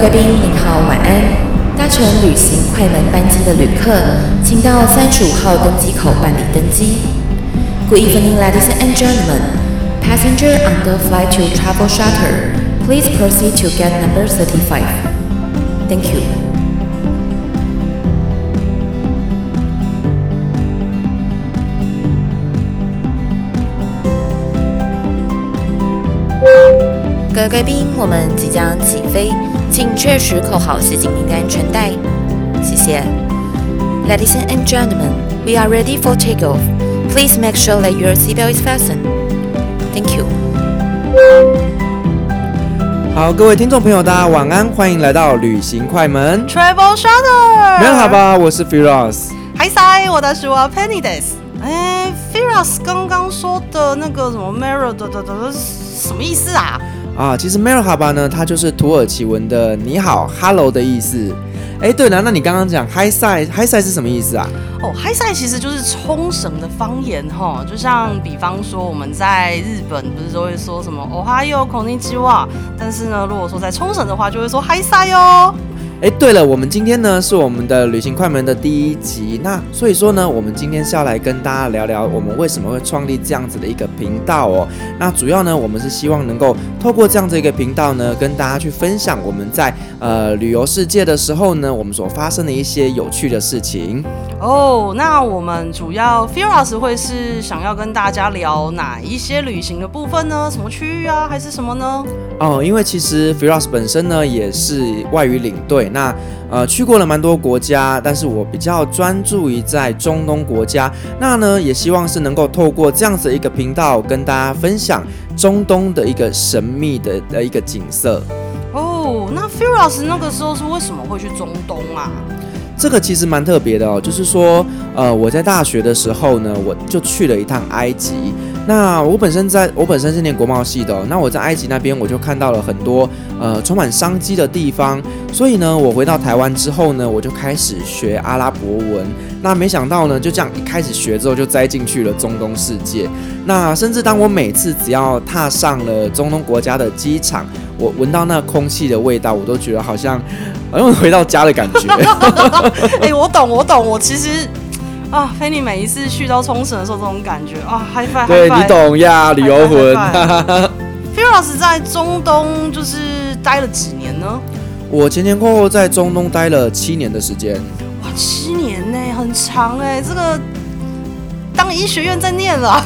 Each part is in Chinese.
位贵宾您好，晚安。搭乘旅行快门班机的旅客，请到三十五号登机口办理登机。Good evening, ladies and gentlemen. Passenger on the flight to Travel Shuttle, please proceed to gate number thirty-five. Thank you. 各位贵宾，我们即将起飞，请确实扣好系紧您的安全带。谢谢。Ladies and gentlemen, we are ready for takeoff. Please make sure that your seatbelt is fastened. Thank you. 好，各位听众朋友，大家晚安，欢迎来到旅行快门 Travel Shuttle。你好吧，我是 Firas。嗨塞，我的是我 Penny Days。哎，Firas 刚刚说的那个什么 Mirror 的的的什么意思啊？啊，其实 Merhaba 呢，它就是土耳其文的“你好 ”，Hello 的意思。哎，对了，那你刚刚讲 Hi Sai，Hi Sai 是什么意思啊？哦，Hi Sai 其实就是冲绳的方言哈，就像比方说我们在日本不是都会说什么 Ohayo Konnichiwa，但是呢，如果说在冲绳的话，就会说 Hi Sai 哦。哎，对了，我们今天呢是我们的旅行快门的第一集，那所以说呢，我们今天是要来跟大家聊聊我们为什么会创立这样子的一个频道哦。那主要呢，我们是希望能够透过这样子一个频道呢，跟大家去分享我们在呃旅游世界的时候呢，我们所发生的一些有趣的事情。哦，那我们主要 Firas 会是想要跟大家聊哪一些旅行的部分呢？什么区域啊，还是什么呢？哦，因为其实 Firas 本身呢也是外语领队。那呃去过了蛮多国家，但是我比较专注于在中东国家。那呢也希望是能够透过这样子一个频道，跟大家分享中东的一个神秘的的一个景色。哦，那 Firas 那个时候是为什么会去中东啊？这个其实蛮特别的哦，就是说呃我在大学的时候呢，我就去了一趟埃及。那我本身在我本身是念国贸系的，那我在埃及那边我就看到了很多呃充满商机的地方，所以呢，我回到台湾之后呢，我就开始学阿拉伯文。那没想到呢，就这样一开始学之后就栽进去了中东世界。那甚至当我每次只要踏上了中东国家的机场，我闻到那空气的味道，我都觉得好像好像回到家的感觉。哎、我懂，我懂，我其实。啊，菲尼每一次去到冲绳的时候，这种感觉啊，high five，对你懂呀，旅游魂。Firas 在中东就是待了几年呢？我前前后后在中东待了七年的时间。哇，七年呢，很长哎，这个当医学院在念了。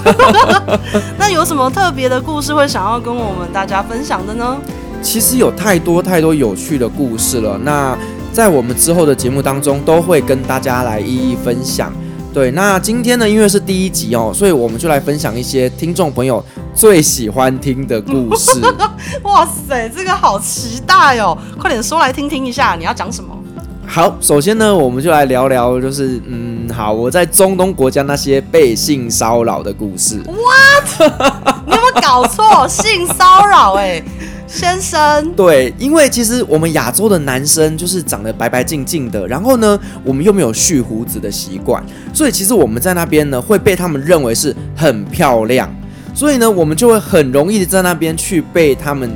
那有什么特别的故事会想要跟我们大家分享的呢？其实有太多太多有趣的故事了，那在我们之后的节目当中都会跟大家来一一分享。对，那今天呢，因为是第一集哦，所以我们就来分享一些听众朋友最喜欢听的故事。哇塞，这个好期待哦！快点说来听听一下，你要讲什么？好，首先呢，我们就来聊聊，就是嗯，好，我在中东国家那些被性骚扰的故事。What？你有没有搞错？性骚扰？哎。先生，对，因为其实我们亚洲的男生就是长得白白净净的，然后呢，我们又没有蓄胡子的习惯，所以其实我们在那边呢会被他们认为是很漂亮，所以呢，我们就会很容易在那边去被他们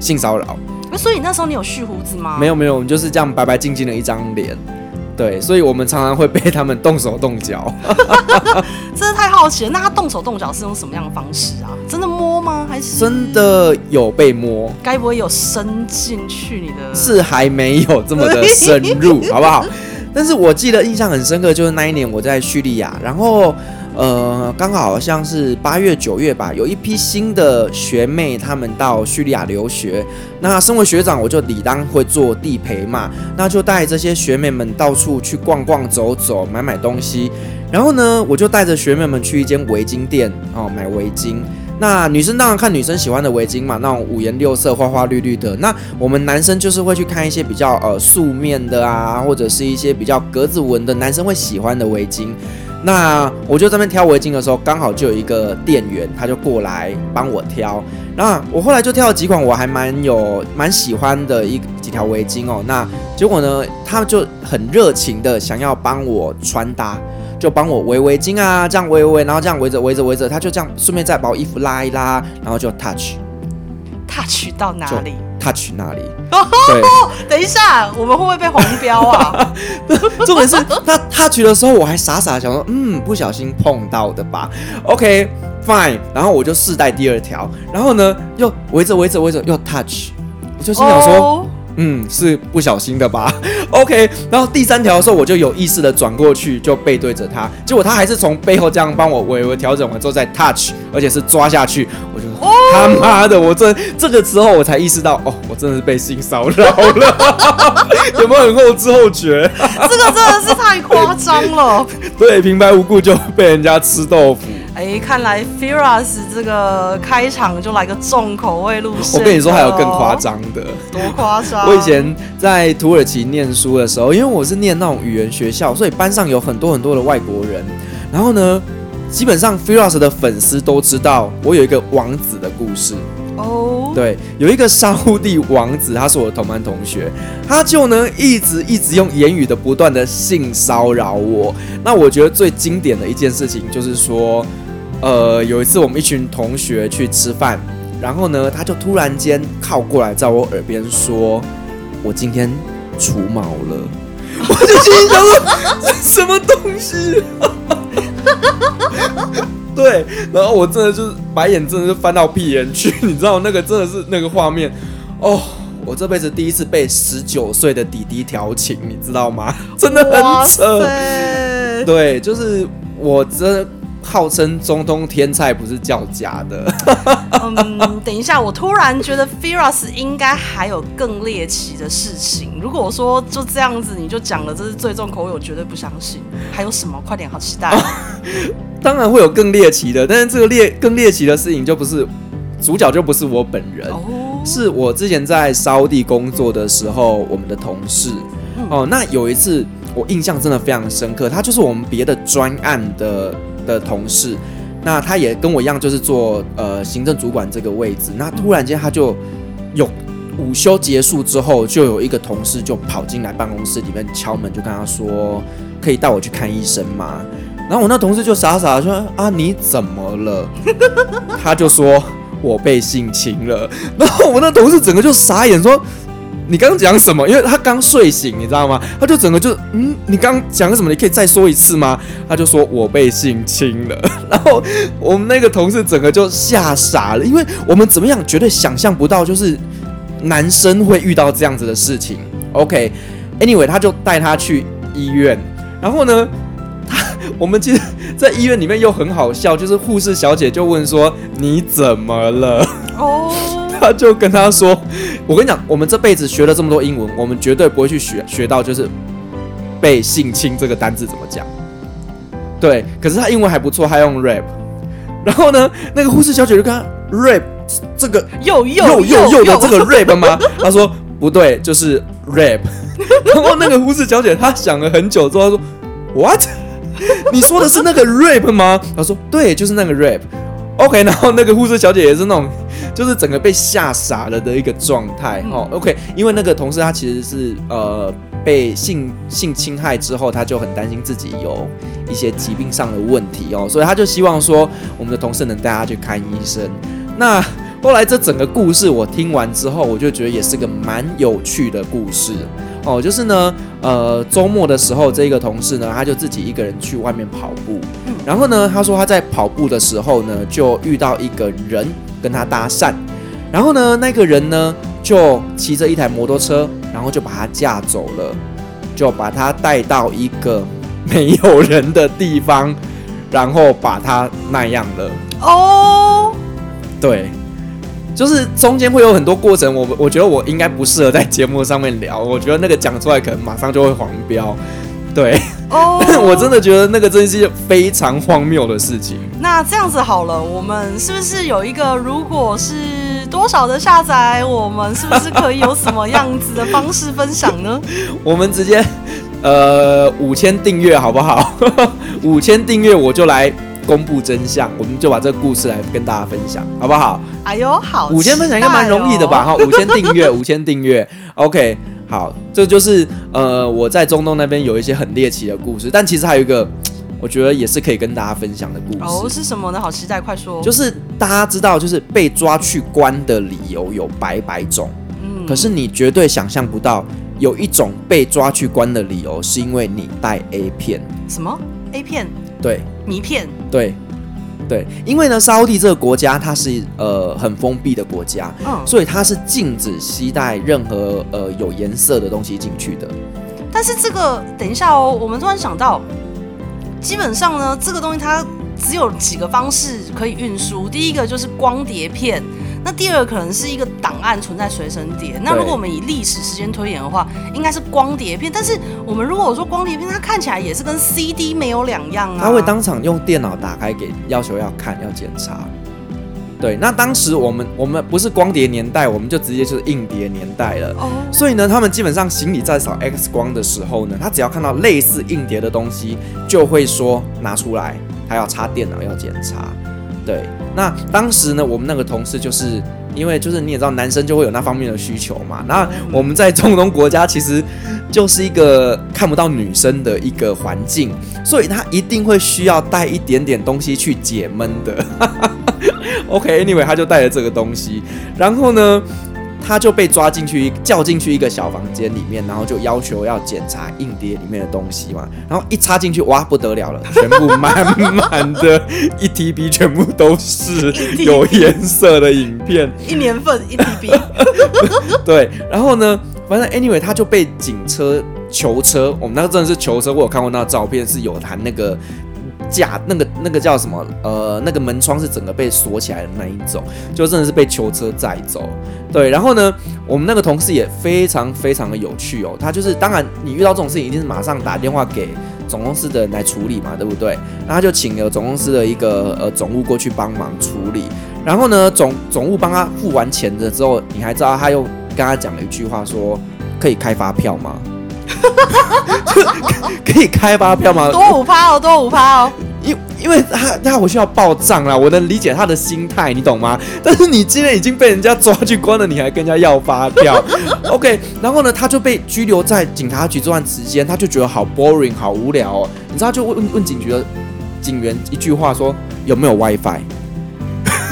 性骚扰。所以那时候你有蓄胡子吗？没有没有，我们就是这样白白净净的一张脸。对，所以我们常常会被他们动手动脚，真的太好奇了。那他动手动脚是用什么样的方式啊？真的摸吗？还是真的有被摸？该不会有伸进去你的？是还没有这么的深入，好不好？但是我记得印象很深刻，就是那一年我在叙利亚，然后。呃，刚好像是八月九月吧，有一批新的学妹，她们到叙利亚留学。那身为学长，我就理当会做地陪嘛，那就带这些学妹们到处去逛逛、走走、买买东西。然后呢，我就带着学妹们去一间围巾店哦，买围巾。那女生当然看女生喜欢的围巾嘛，那种五颜六色、花花绿绿的。那我们男生就是会去看一些比较呃素面的啊，或者是一些比较格子纹的，男生会喜欢的围巾。那我就在那边挑围巾的时候，刚好就有一个店员，他就过来帮我挑。那我后来就挑了几款我还蛮有蛮喜欢的一几条围巾哦。那结果呢，他就很热情的想要帮我穿搭，就帮我围围巾啊，这样围围，然后这样围着围着围着，他就这样顺便再把我衣服拉一拉，然后就 touch，touch 到哪里？Touch 那里。对，等一下，我们会不会被黄标啊？重点是他 touch 的时候，我还傻傻想说，嗯，不小心碰到的吧。OK，fine，然后我就试戴第二条，然后呢，又围着围着围着又 touch，我就心想说。Oh. 嗯，是不小心的吧？OK，然后第三条的时候，我就有意识的转过去，就背对着他，结果他还是从背后这样帮我微微调整完之后再 touch，而且是抓下去，oh! 他妈的，我这这个时候我才意识到，哦，我真的是被性骚扰了，有没有很后知后觉？这个真的是太夸张了，对，平白无故就被人家吃豆腐。哎，看来 Firas 这个开场就来个重口味路线。我跟你说，还有更夸张的。多夸张！我以前在土耳其念书的时候，因为我是念那种语言学校，所以班上有很多很多的外国人。然后呢，基本上 Firas 的粉丝都知道我有一个王子的故事。哦。Oh. 对，有一个沙乌地王子，他是我的同班同学，他就呢一直一直用言语的不断的性骚扰我。那我觉得最经典的一件事情就是说。呃，有一次我们一群同学去吃饭，然后呢，他就突然间靠过来在我耳边说：“我今天除毛了。”我就心想说：“ 这什么东西？” 对，然后我真的就是白眼，真的是翻到屁眼去，你知道那个真的是那个画面哦，我这辈子第一次被十九岁的弟弟调情，你知道吗？真的很扯。对，就是我真。号称中东天菜不是叫假的。嗯，等一下，我突然觉得 Firas 应该还有更猎奇的事情。如果说就这样子你就讲了，这是最重口味，我绝对不相信。还有什么？快点，好期待。当然会有更猎奇的，但是这个猎更猎奇的事情就不是主角，就不是我本人，哦、是我之前在沙地工作的时候，我们的同事。嗯、哦，那有一次我印象真的非常深刻，他就是我们别的专案的。的同事，那他也跟我一样，就是做呃行政主管这个位置。那突然间他就有午休结束之后，就有一个同事就跑进来办公室里面敲门，就跟他说：“可以带我去看医生吗？”然后我那同事就傻傻说：“啊，你怎么了？” 他就说：“我被性侵了。”然后我那同事整个就傻眼说。你刚刚讲什么？因为他刚睡醒，你知道吗？他就整个就嗯，你刚刚讲什么？你可以再说一次吗？他就说我被性侵了，然后我们那个同事整个就吓傻了，因为我们怎么样绝对想象不到，就是男生会遇到这样子的事情。OK，Anyway，他就带他去医院，然后呢，他我们其实，在医院里面又很好笑，就是护士小姐就问说你怎么了？哦。他就跟他说：“我跟你讲，我们这辈子学了这么多英文，我们绝对不会去学学到就是被性侵这个单字怎么讲。对，可是他英文还不错，他用 rape。然后呢，那个护士小姐就跟他 rape 这个又又又又又的这个 rape 吗？他说不对，就是 rape。然后那个护士小姐她想了很久之后，她说 What？你说的是那个 rape 吗？他说对，就是那个 rape。OK，然后那个护士小姐也是那种。”就是整个被吓傻了的一个状态哦。OK，因为那个同事他其实是呃被性性侵害之后，他就很担心自己有一些疾病上的问题哦，所以他就希望说我们的同事能带他去看医生。那后来这整个故事我听完之后，我就觉得也是个蛮有趣的故事哦。就是呢，呃，周末的时候，这个同事呢，他就自己一个人去外面跑步，然后呢，他说他在跑步的时候呢，就遇到一个人。跟他搭讪，然后呢，那个人呢就骑着一台摩托车，然后就把他架走了，就把他带到一个没有人的地方，然后把他那样了。哦，对，就是中间会有很多过程，我我觉得我应该不适合在节目上面聊，我觉得那个讲出来可能马上就会黄标。对，哦，oh, 我真的觉得那个真是非常荒谬的事情。那这样子好了，我们是不是有一个，如果是多少的下载，我们是不是可以有什么样子的方式分享呢？我们直接，呃，五千订阅好不好？五千订阅我就来公布真相，我们就把这个故事来跟大家分享，好不好？哎呦，好，五千分享应该蛮容易的吧？哈，五千订阅，五千订阅，OK。好，这就是呃，我在中东那边有一些很猎奇的故事，但其实还有一个，我觉得也是可以跟大家分享的故事。哦，是什么呢？好期待，快说。就是大家知道，就是被抓去关的理由有百百种。嗯，可是你绝对想象不到，有一种被抓去关的理由，是因为你带 A 片。什么 A 片？对，迷片。对，对，因为呢，沙乌地这个国家它是呃很封闭的国家，嗯，所以它是禁止携带任何呃有颜色的东西进去的。但是这个，等一下哦，我们突然想到，基本上呢，这个东西它只有几个方式可以运输。第一个就是光碟片，那第二个可能是一个档案存在随身碟。那如果我们以历史时间推演的话，应该是光碟片。但是我们如果说光碟片，它看起来也是跟 CD 没有两样啊。他会当场用电脑打开给要求要看要检查。对，那当时我们我们不是光碟年代，我们就直接就是硬碟年代了。哦。所以呢，他们基本上行李在扫 X 光的时候呢，他只要看到类似硬碟的东西，就会说拿出来，他要插电脑要检查。对，那当时呢，我们那个同事就是因为就是你也知道，男生就会有那方面的需求嘛。那我们在中东国家其实就是一个看不到女生的一个环境，所以他一定会需要带一点点东西去解闷的。OK，Anyway，、okay, 他就带了这个东西，然后呢，他就被抓进去，叫进去一个小房间里面，然后就要求要检查硬碟里面的东西嘛，然后一插进去，哇，不得了了，全部满满的一 TB，全部都是有颜色的影片，一年份一 TB，对，然后呢，反正 Anyway，他就被警车囚车，我们那个真的是囚车，我有看过那个照片，是有含那个。架那个那个叫什么？呃，那个门窗是整个被锁起来的那一种，就真的是被囚车载走。对，然后呢，我们那个同事也非常非常的有趣哦。他就是，当然你遇到这种事情，一定是马上打电话给总公司的人来处理嘛，对不对？那他就请了总公司的一个呃总务过去帮忙处理。然后呢，总总务帮他付完钱的之后，你还知道他又跟他讲了一句话，说可以开发票吗？可以开发票吗？多五趴哦，多五趴哦。因因为他他回去要报账啦，我能理解他的心态，你懂吗？但是你今天已经被人家抓去关了，你还跟人家要发票？OK，然后呢，他就被拘留在警察局这段时间，他就觉得好 boring，好无聊哦。你知道，就问问警局的警员一句话说有没有 WiFi？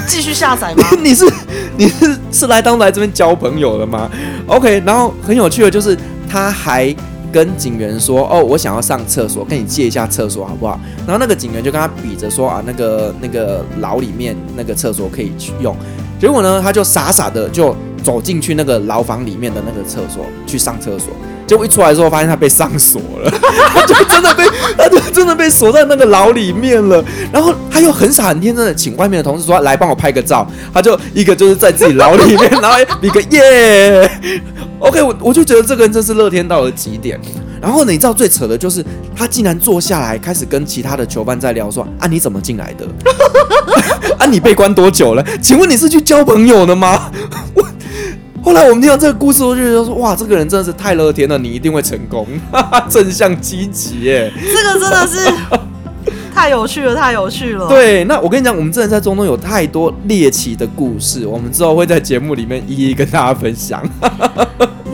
继续下载吗？你是你是是来当来这边交朋友的吗？OK，然后很有趣的就是他还。跟警员说：“哦，我想要上厕所，跟你借一下厕所好不好？”然后那个警员就跟他比着说：“啊，那个那个牢里面那个厕所可以去用。”结果呢，他就傻傻的就走进去那个牢房里面的那个厕所去上厕所。结果一出来之后，发现他被上锁了，他就真的被他就真的被锁在那个牢里面了。然后他又很傻很天真的请外面的同事说：“来帮我拍个照。”他就一个就是在自己牢里面，然后比个耶。OK，我我就觉得这个人真是乐天到了极点。然后，你知道最扯的就是他竟然坐下来开始跟其他的囚犯在聊说：“啊，你怎么进来的？啊，你被关多久了？请问你是去交朋友的吗？”我后来我们听到这个故事，我就觉得说：“哇，这个人真的是太乐天了，你一定会成功，哈哈，正向积极耶。”这个真的是太有趣了，太有趣了。对，那我跟你讲，我们真的在中东有太多猎奇的故事，我们之后会在节目里面一一跟大家分享。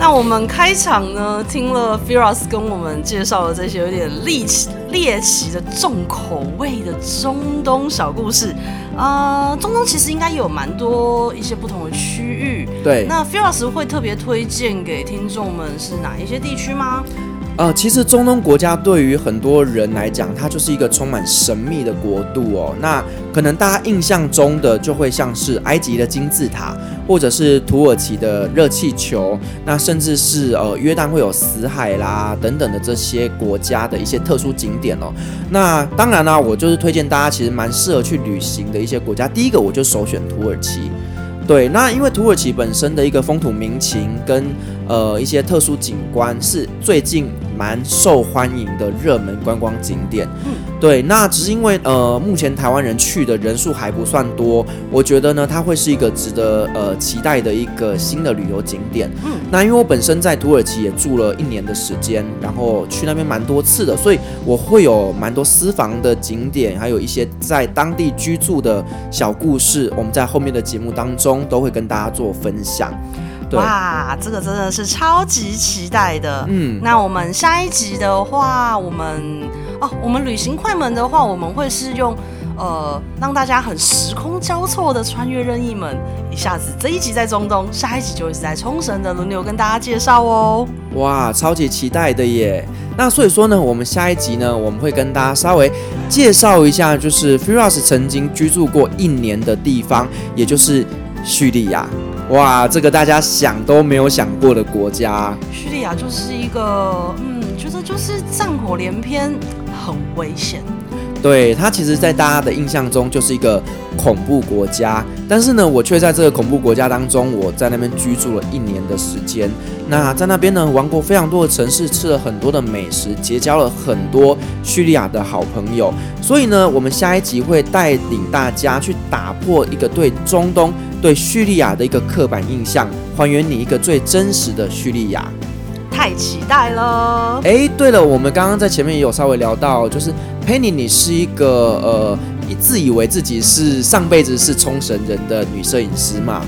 那我们开场呢，听了 Firas 跟我们介绍了这些有点猎奇、猎奇的重口味的中东小故事。呃，中东其实应该有蛮多一些不同的区域。对，那 Firas 会特别推荐给听众们是哪一些地区吗？呃，其实中东国家对于很多人来讲，它就是一个充满神秘的国度哦。那可能大家印象中的就会像是埃及的金字塔，或者是土耳其的热气球，那甚至是呃约旦会有死海啦等等的这些国家的一些特殊景点哦。那当然啦，我就是推荐大家其实蛮适合去旅行的一些国家。第一个我就首选土耳其。对，那因为土耳其本身的一个风土民情跟呃一些特殊景观，是最近蛮受欢迎的热门观光景点。嗯，对，那只是因为呃目前台湾人去的人数还不算多，我觉得呢它会是一个值得呃期待的一个新的旅游景点。嗯，那因为我本身在土耳其也住了一年的时间，然后去那边蛮多次的，所以我会有蛮多私房的景点，还有一些在当地居住的小故事，我们在后面的节目当中。都会跟大家做分享。对，哇，这个真的是超级期待的。嗯，那我们下一集的话，我们哦，我们旅行快门的话，我们会是用呃，让大家很时空交错的穿越任意门，一下子这一集在中东，下一集就会是在冲绳的轮流跟大家介绍哦。哇，超级期待的耶！那所以说呢，我们下一集呢，我们会跟大家稍微介绍一下，就是 Firas 曾经居住过一年的地方，也就是叙利亚。哇，这个大家想都没有想过的国家。叙利亚就是一个，嗯，觉得就是战火连篇，很危险。对，它其实，在大家的印象中就是一个恐怖国家，但是呢，我却在这个恐怖国家当中，我在那边居住了一年的时间。那在那边呢，玩过非常多的城市，吃了很多的美食，结交了很多叙利亚的好朋友。所以呢，我们下一集会带领大家去打破一个对中东、对叙利亚的一个刻板印象，还原你一个最真实的叙利亚。太期待了！哎，对了，我们刚刚在前面也有稍微聊到，就是。Penny，你是一个呃，自以为自己是上辈子是冲绳人的女摄影师嘛？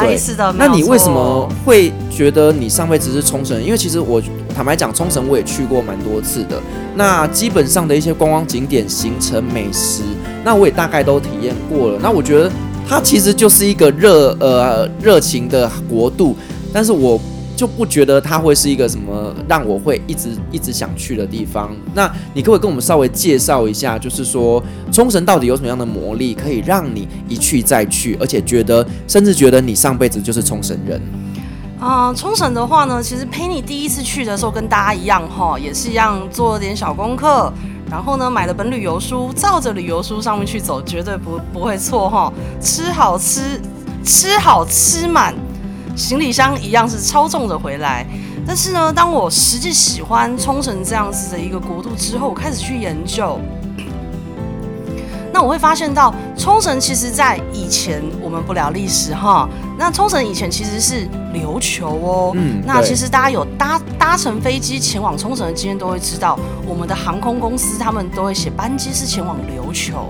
对，是的。那你为什么会觉得你上辈子是冲绳人？因为其实我坦白讲，冲绳我也去过蛮多次的。那基本上的一些观光景点、行程、美食，那我也大概都体验过了。那我觉得它其实就是一个热呃热情的国度，但是我。就不觉得它会是一个什么让我会一直一直想去的地方。那你可不可以跟我们稍微介绍一下，就是说冲绳到底有什么样的魔力，可以让你一去再去，而且觉得甚至觉得你上辈子就是冲绳人？啊、冲绳的话呢，其实 Penny 第一次去的时候跟大家一样哈，也是一样做了点小功课，然后呢买了本旅游书，照着旅游书上面去走，绝对不不会错哈。吃好吃，吃好吃满。行李箱一样是超重的回来，但是呢，当我实际喜欢冲绳这样子的一个国度之后，我开始去研究，那我会发现到冲绳其实在以前我们不聊历史哈，那冲绳以前其实是琉球哦，嗯，那其实大家有搭搭乘飞机前往冲绳的经验都会知道，我们的航空公司他们都会写班机是前往琉球，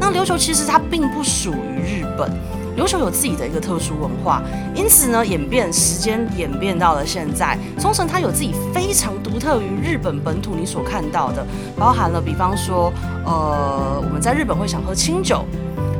那琉球其实它并不属于日本。琉球有自己的一个特殊文化，因此呢，演变时间演变到了现在，冲绳它有自己非常独特于日本本土你所看到的，包含了比方说，呃，我们在日本会想喝清酒，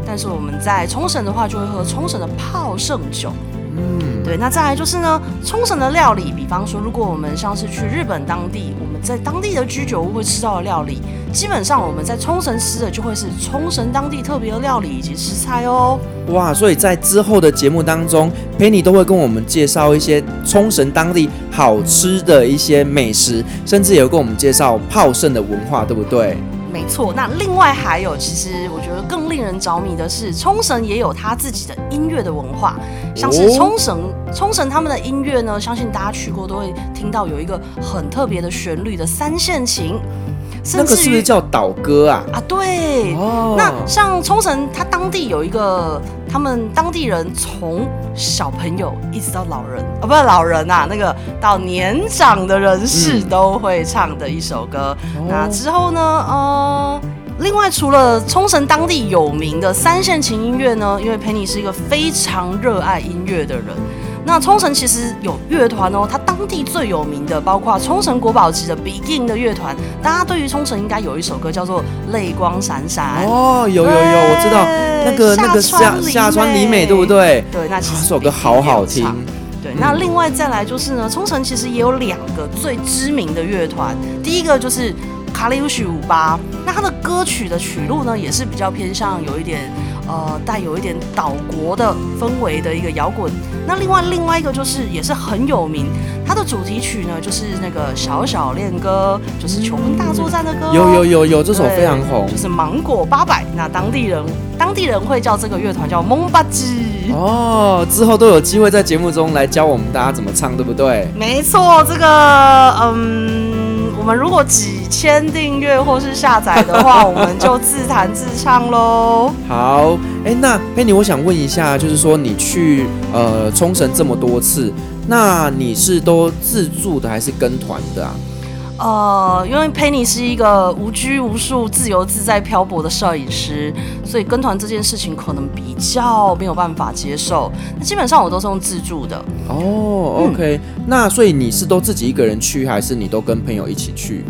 但是我们在冲绳的话就会喝冲绳的泡盛酒。嗯，对，那再来就是呢，冲绳的料理，比方说，如果我们像是去日本当地，我们在当地的居酒屋会吃到的料理，基本上我们在冲绳吃的就会是冲绳当地特别的料理以及食材哦。哇，所以在之后的节目当中，Penny 都会跟我们介绍一些冲绳当地好吃的一些美食，甚至有跟我们介绍泡盛的文化，对不对？没错，那另外还有，其实我觉得更令人着迷的是，冲绳也有他自己的音乐的文化，像是冲绳，冲绳他们的音乐呢，相信大家去过都会听到有一个很特别的旋律的三线琴。那个是不是叫岛歌啊？啊，对。哦。那像冲绳，它当地有一个，他们当地人从小朋友一直到老人，哦，不是老人啊，那个到年长的人士都会唱的一首歌。嗯。那之后呢，呃，另外除了冲绳当地有名的三线琴音乐呢，因为 Penny 是一个非常热爱音乐的人。那冲绳其实有乐团哦，它当地最有名的包括冲绳国宝级的 Begin 的乐团。大家对于冲绳应该有一首歌叫做《泪光闪闪》哦，有有有，我知道那个那个下下川里美对不对？对，那其实这首歌好好听。对，那另外再来就是呢，冲绳其实也有两个最知名的乐团，第一个就是卡里乌许五八，那它的歌曲的曲路呢也是比较偏向有一点。呃，带有一点岛国的氛围的一个摇滚。那另外另外一个就是也是很有名，它的主题曲呢就是那个小小恋歌，就是求婚大作战的歌。有有有有，这首非常红，就是芒果八百。那当地人当地人会叫这个乐团叫蒙巴吉。哦，之后都有机会在节目中来教我们大家怎么唱，对不对？没错，这个嗯。我们如果几千订阅或是下载的话，我们就自弹自唱喽。好，哎，那 Penny，我想问一下，就是说你去呃冲绳这么多次，那你是都自助的还是跟团的啊？呃，因为 Penny 是一个无拘无束、自由自在漂泊的摄影师，所以跟团这件事情可能比较没有办法接受。那基本上我都是用自助的。哦，OK，嗯，那所以你是都自己一个人去，还是你都跟朋友一起去？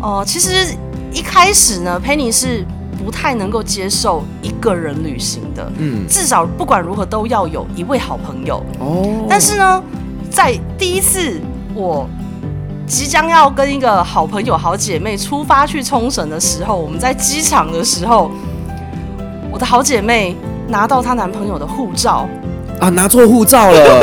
哦，呃，其实一开始呢，Penny 是不太能够接受一个人旅行的，嗯，至少不管如何都要有一位好朋友。哦，但是呢，在第一次我即将要跟一个好朋友、好姐妹出发去冲绳的时候，我们在机场的时候，我的好姐妹拿到她男朋友的护照。啊，拿错护照了！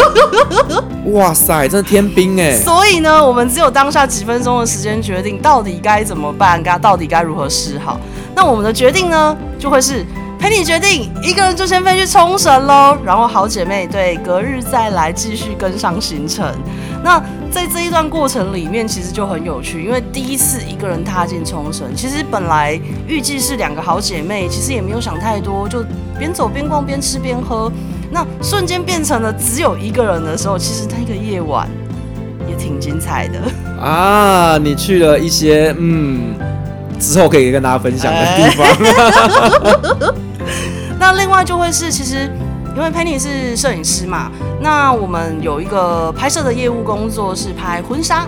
哇塞，真的天兵哎！所以呢，我们只有当下几分钟的时间决定到底该怎么办，该到底该如何是好。那我们的决定呢，就会是 Penny 决定一个人就先飞去冲绳喽，然后好姐妹对隔日再来继续跟上行程。那在这一段过程里面，其实就很有趣，因为第一次一个人踏进冲绳，其实本来预计是两个好姐妹，其实也没有想太多，就边走边逛，边吃边喝。那瞬间变成了只有一个人的时候，其实那个夜晚也挺精彩的啊！你去了一些嗯，之后可以跟大家分享的地方。欸、那另外就会是，其实因为 Penny 是摄影师嘛，那我们有一个拍摄的业务工作是拍婚纱。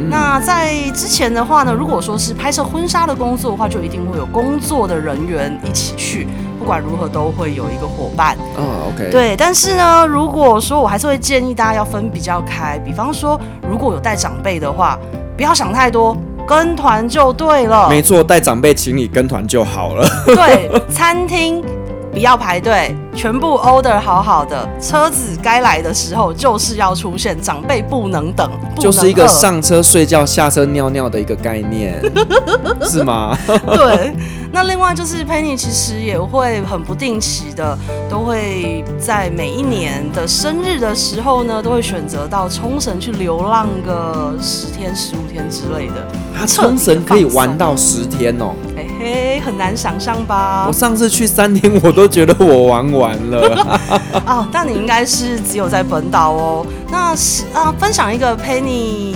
嗯、那在之前的话呢，如果说是拍摄婚纱的工作的话，就一定会有工作的人员一起去。不管如何都会有一个伙伴嗯、oh，OK，对。但是呢，如果说我还是会建议大家要分比较开，比方说如果有带长辈的话，不要想太多，跟团就对了。没错，带长辈请你跟团就好了。对，餐厅。不要排队，全部 order 好好的。车子该来的时候就是要出现，长辈不能等，不能就是一个上车睡觉、下车尿尿的一个概念，是吗？对。那另外就是 Penny 其实也会很不定期的，都会在每一年的生日的时候呢，都会选择到冲绳去流浪个十天、十五天之类的。他冲绳可以玩到十天哦。嘿，很难想象吧？我上次去三天，我都觉得我玩完了。哦，但你应该是只有在本岛哦。那是啊，分享一个 Penny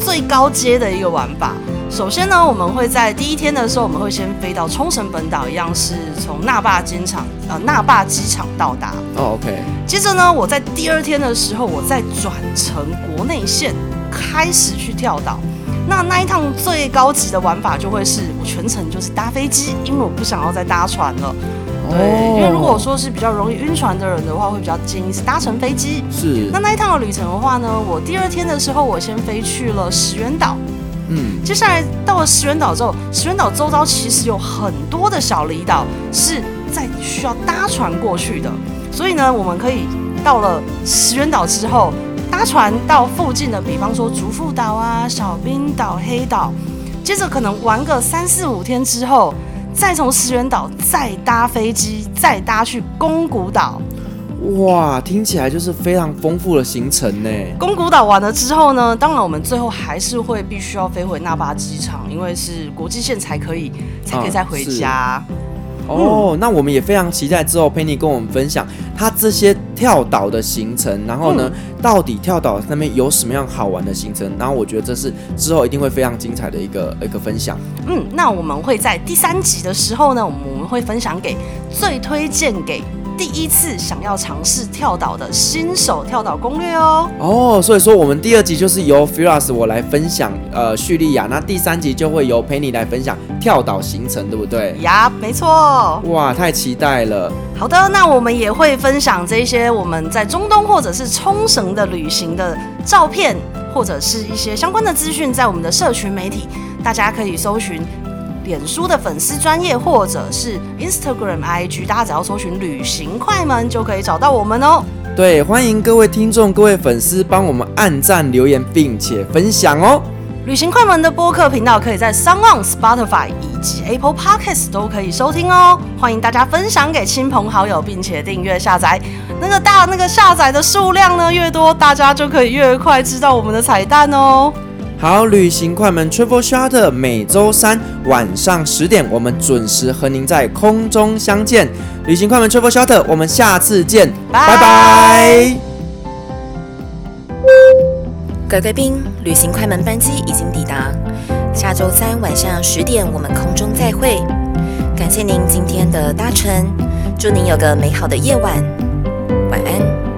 最高阶的一个玩法。首先呢，我们会在第一天的时候，我们会先飞到冲绳本岛，一样是从那霸机场呃那霸机场到达。哦，OK。接着呢，我在第二天的时候，我再转乘国内线开始去跳岛。那那一趟最高级的玩法就会是我全程就是搭飞机，因为我不想要再搭船了。对，哦、因为如果说是比较容易晕船的人的话，会比较建议是搭乘飞机。是。那那一趟的旅程的话呢，我第二天的时候，我先飞去了石原岛。嗯。接下来到了石原岛之后，石原岛周遭其实有很多的小离岛是在需要搭船过去的，所以呢，我们可以到了石原岛之后。搭船到附近的，比方说竹富岛啊、小冰岛、黑岛，接着可能玩个三四五天之后，再从石原岛再搭飞机，再搭去宫古岛。哇，听起来就是非常丰富的行程呢。宫古岛完了之后呢，当然我们最后还是会必须要飞回那霸机场，因为是国际线才可以，才可以再回家。啊哦，oh, 那我们也非常期待之后 Penny 跟我们分享他这些跳岛的行程，然后呢，嗯、到底跳岛那边有什么样好玩的行程？然后我觉得这是之后一定会非常精彩的一个一个分享。嗯，那我们会在第三集的时候呢，我们会分享给最推荐给。第一次想要尝试跳岛的新手跳岛攻略哦。哦，所以说我们第二集就是由 Firas 我来分享呃叙利亚，那第三集就会由 Penny 来分享跳岛行程，对不对？呀，没错。哇，太期待了。好的，那我们也会分享这些我们在中东或者是冲绳的旅行的照片，或者是一些相关的资讯，在我们的社群媒体，大家可以搜寻。脸书的粉丝专页，或者是 Instagram IG，大家只要搜寻“旅行快门”就可以找到我们哦。对，欢迎各位听众、各位粉丝帮我们按赞、留言，并且分享哦。旅行快门的播客频道可以在 SoundOn、Spotify 以及 Apple Podcasts 都可以收听哦。欢迎大家分享给亲朋好友，并且订阅下载。那个大那个下载的数量呢越多，大家就可以越快知道我们的彩蛋哦。好，旅行快门 Travel Shuttle 每周三晚上十点，我们准时和您在空中相见。旅行快门 Travel Shuttle，我们下次见，拜拜。各位贵宾，旅行快门班机已经抵达，下周三晚上十点，我们空中再会。感谢您今天的搭乘，祝您有个美好的夜晚，晚安。